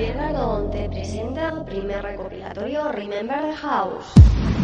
Javier Gardón te presenta primer recopilatorio Remember the House.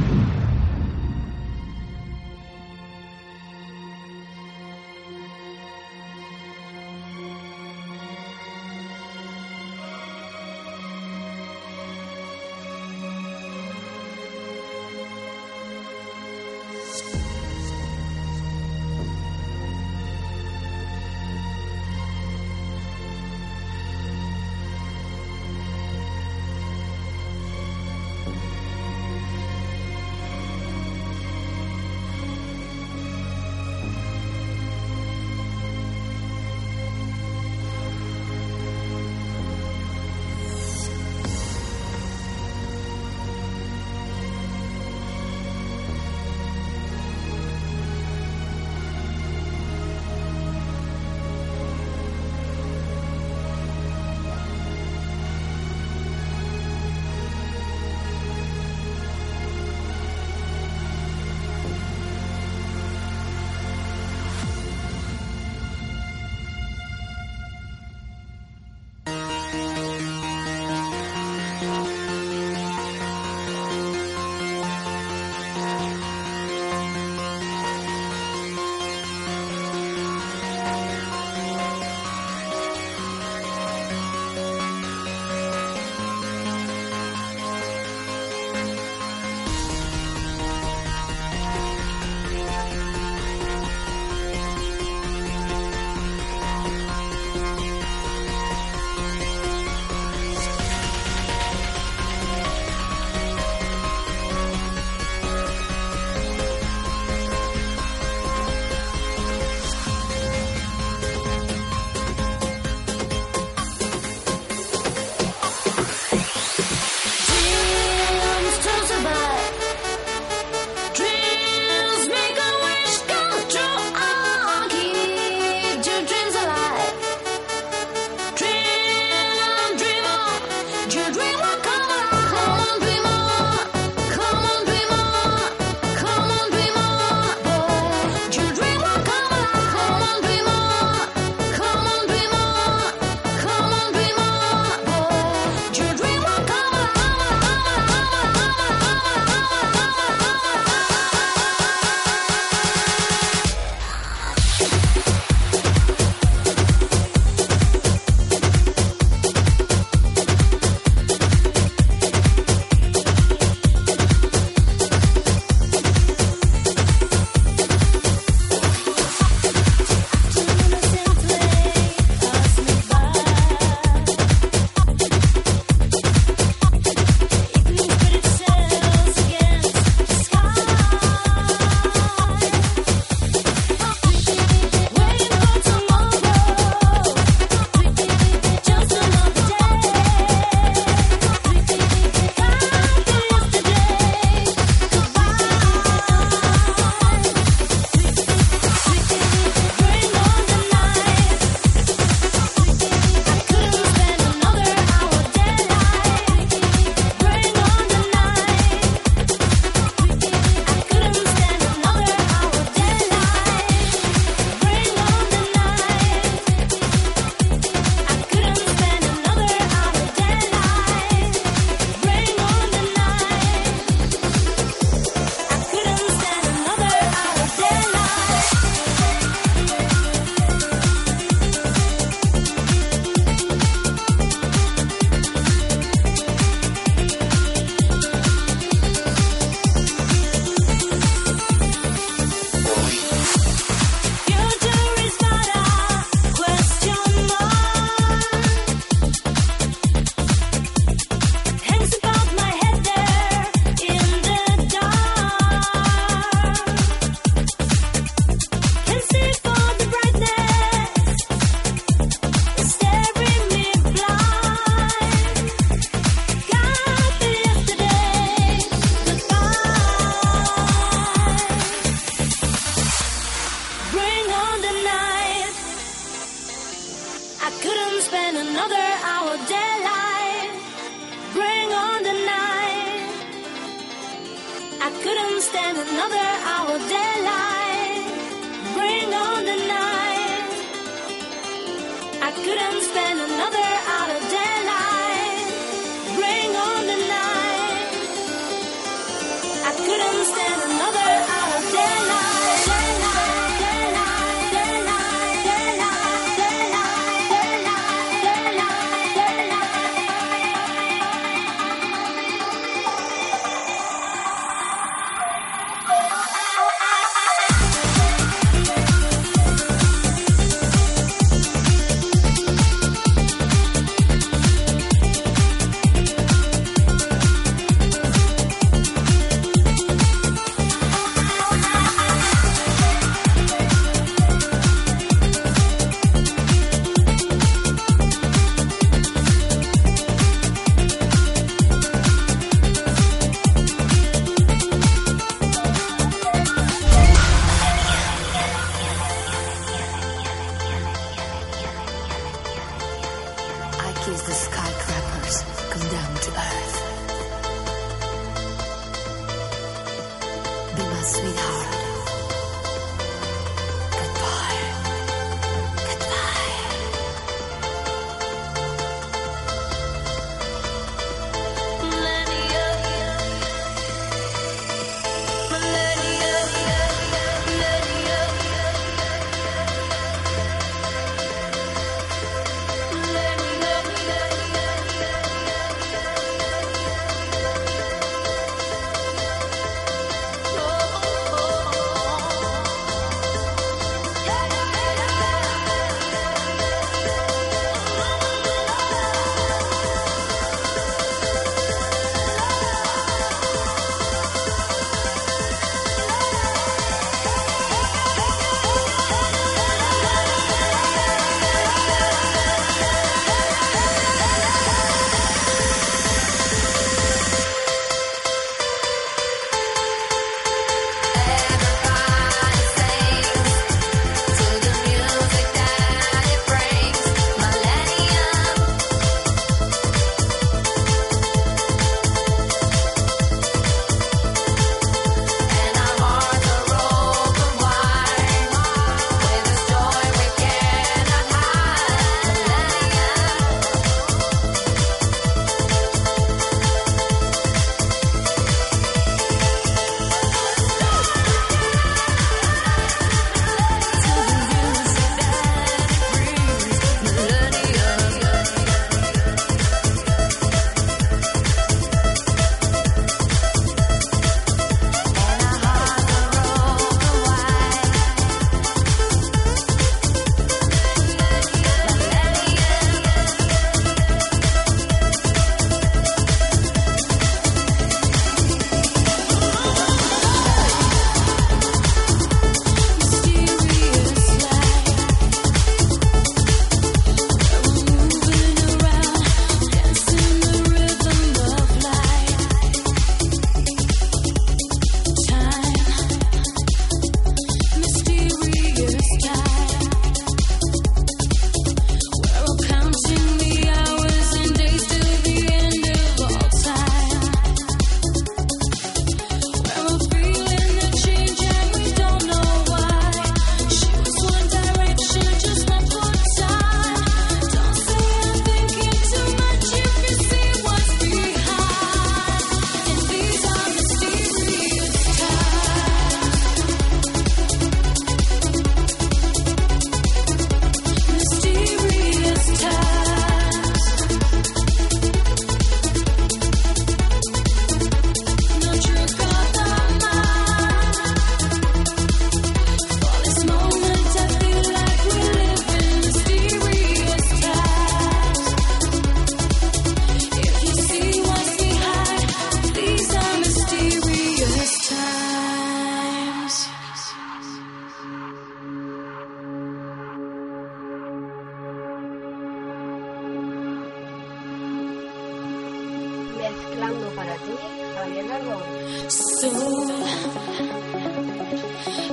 So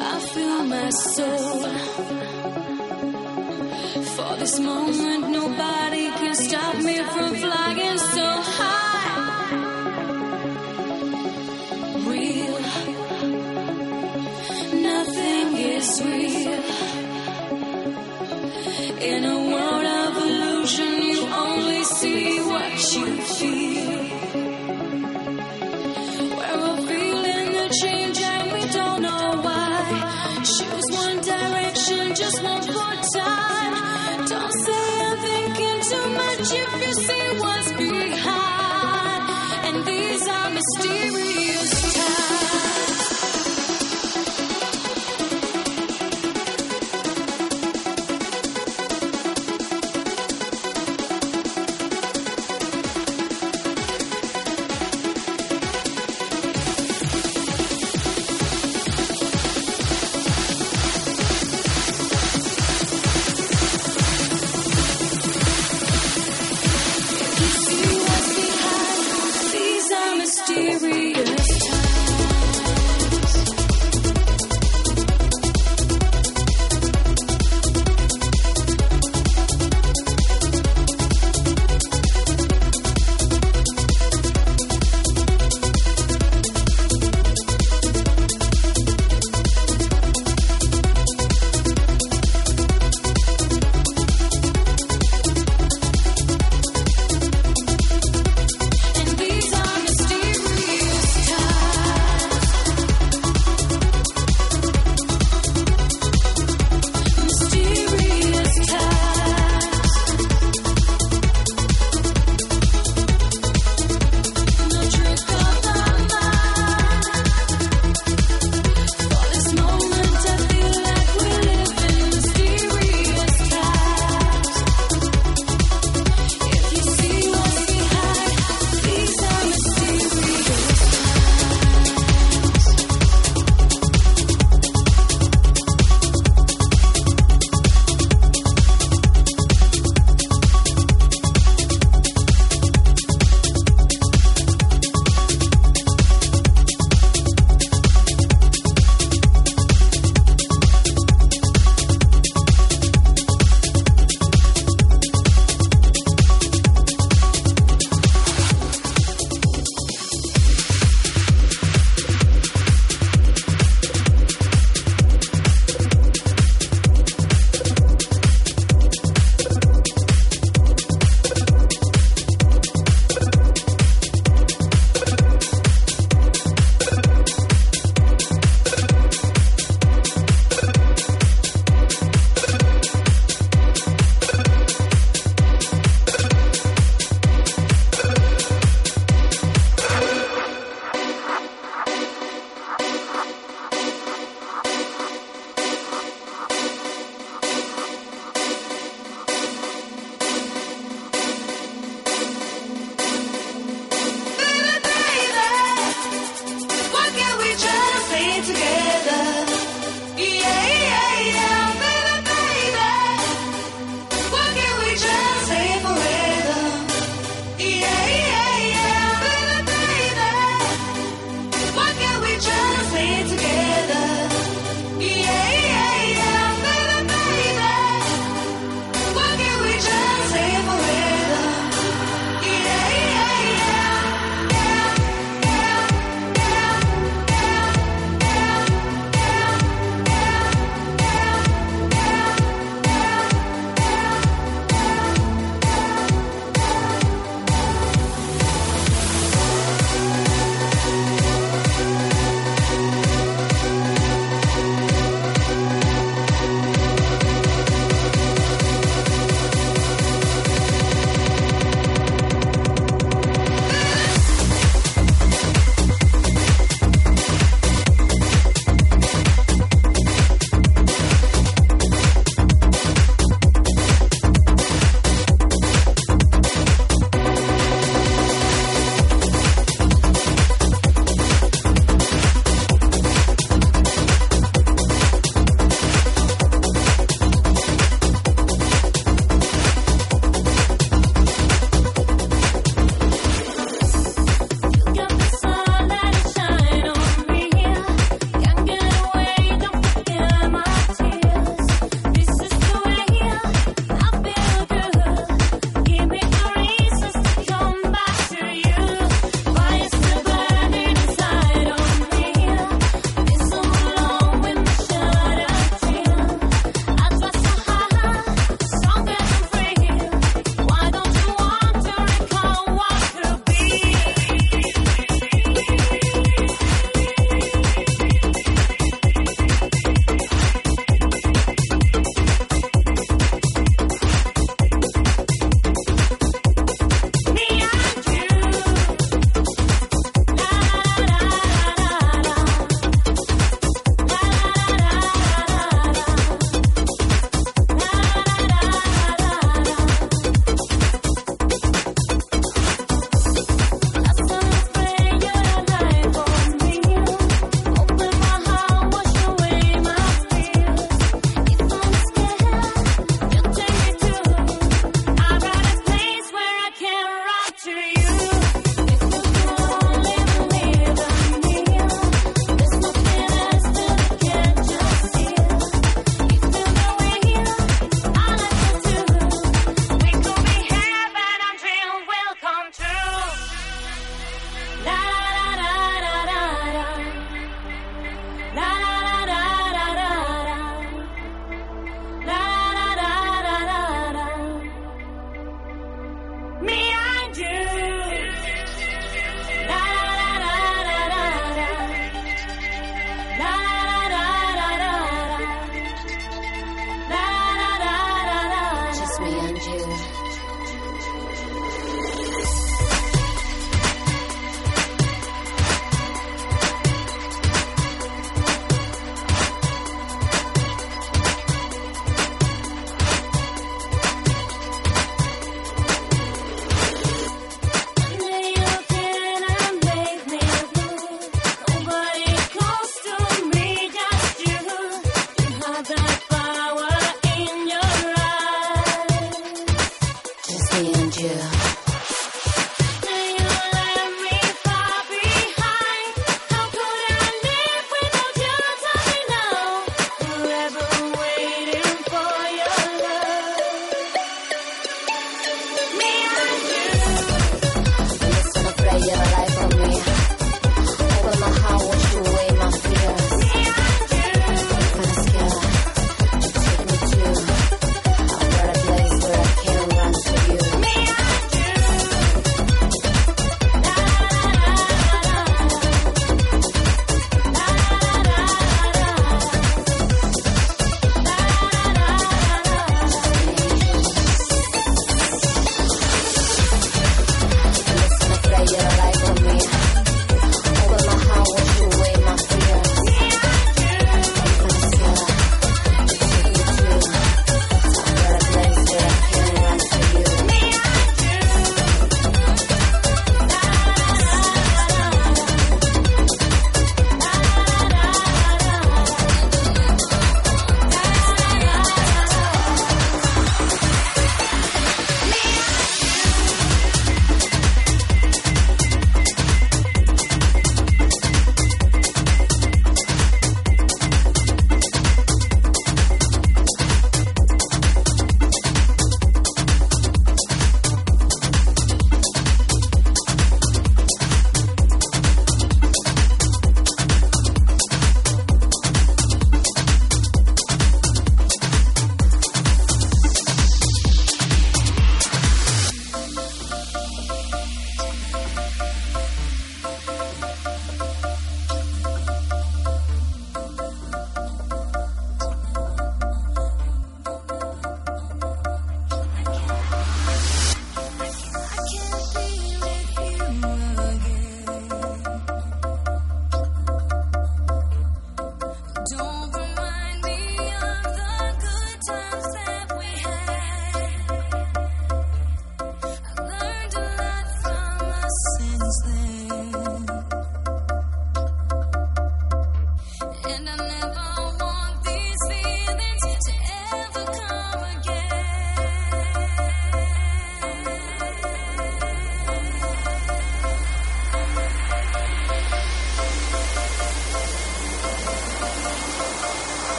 I feel my soul for this moment. Nobody can stop me from flying so high. Real, nothing is real in a world of illusion. You only see what you feel. you see was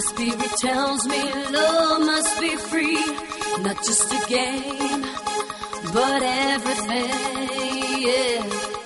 My spirit tells me love must be free, not just a game, but everything. Yeah.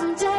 Give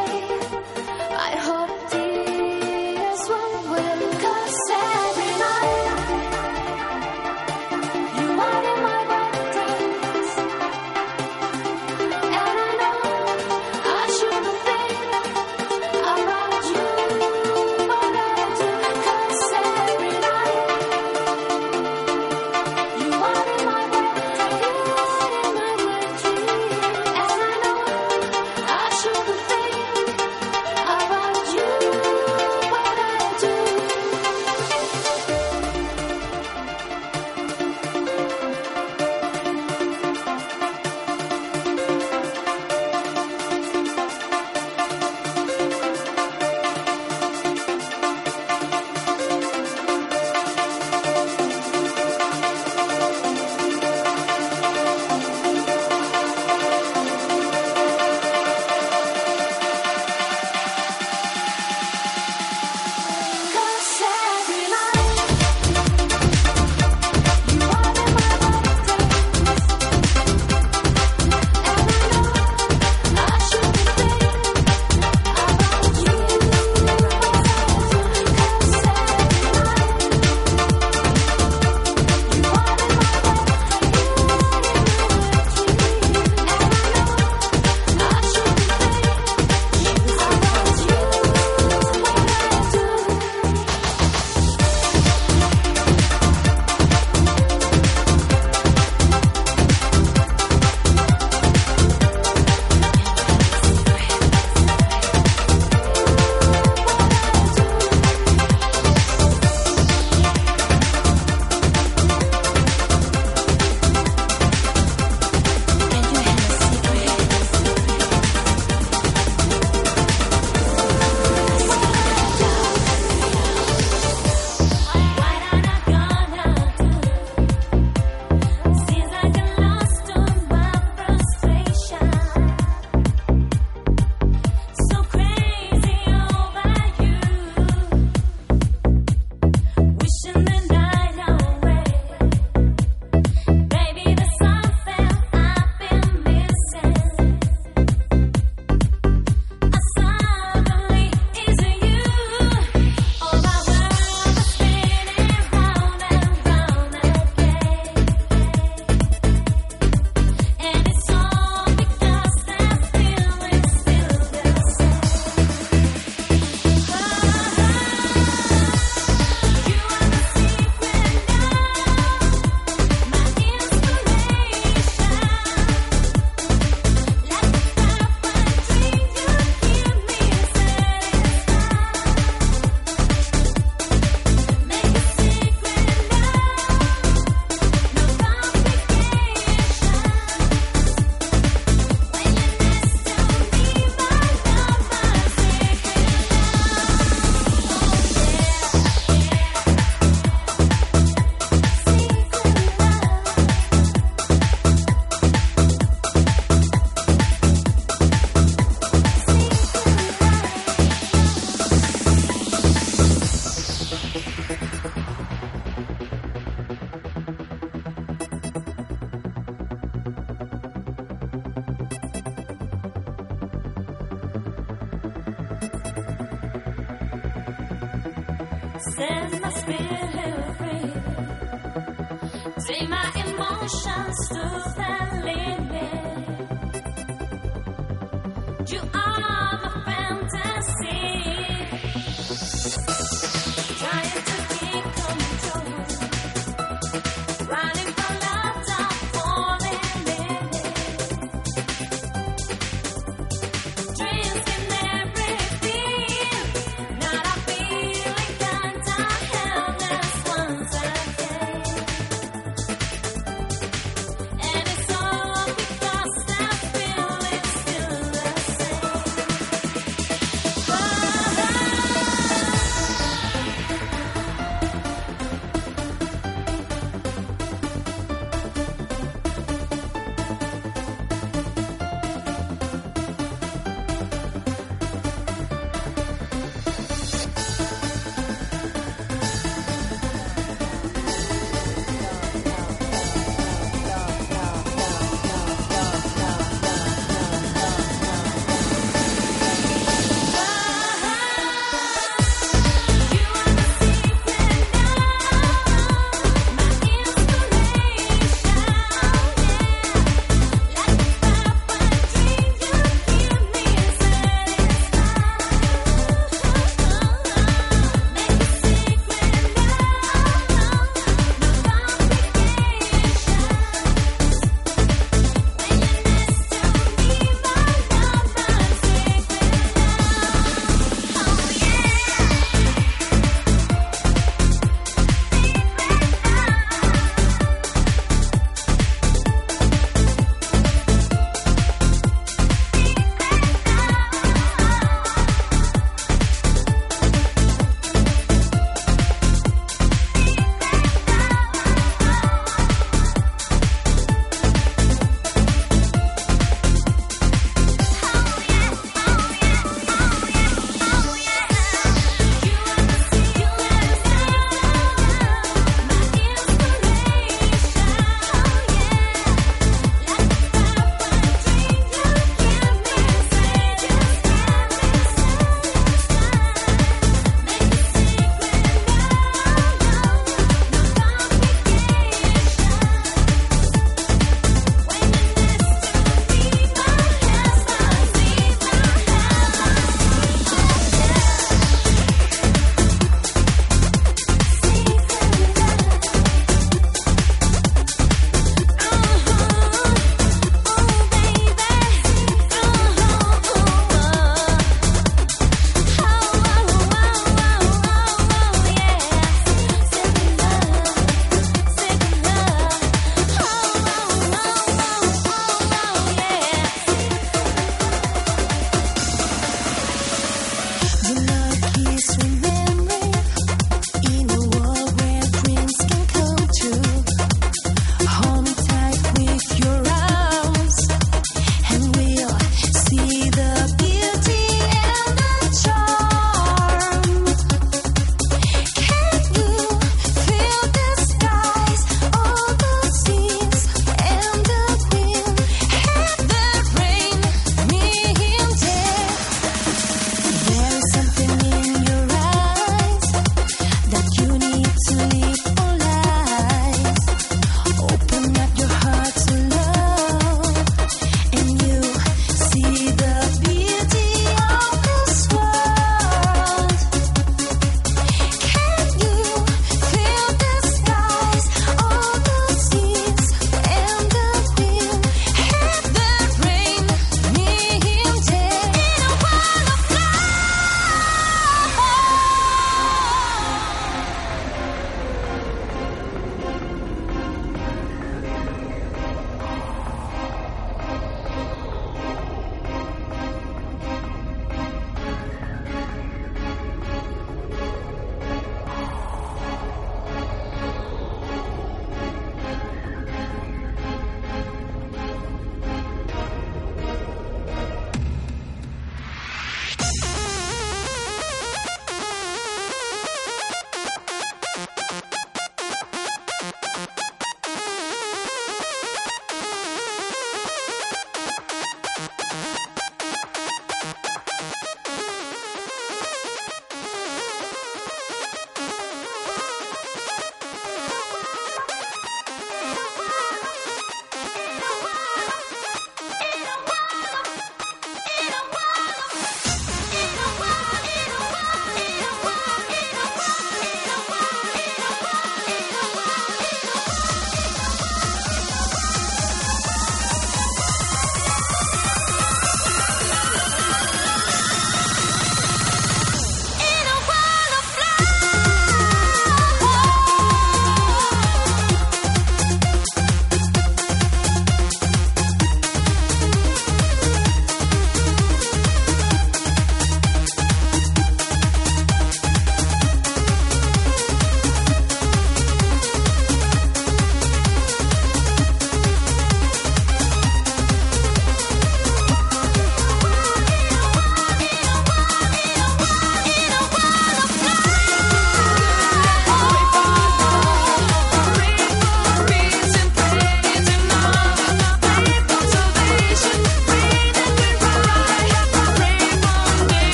Set my spirit free. Take my emotions to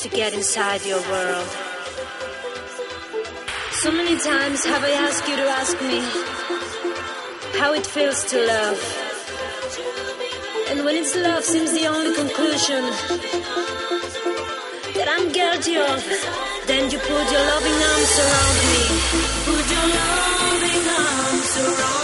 to get inside your world. So many times have I asked you to ask me how it feels to love. And when it's love seems the only conclusion that I'm guilty of, then you put your loving arms around me. Put your loving arms around me.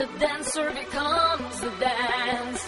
the dancer becomes the dance.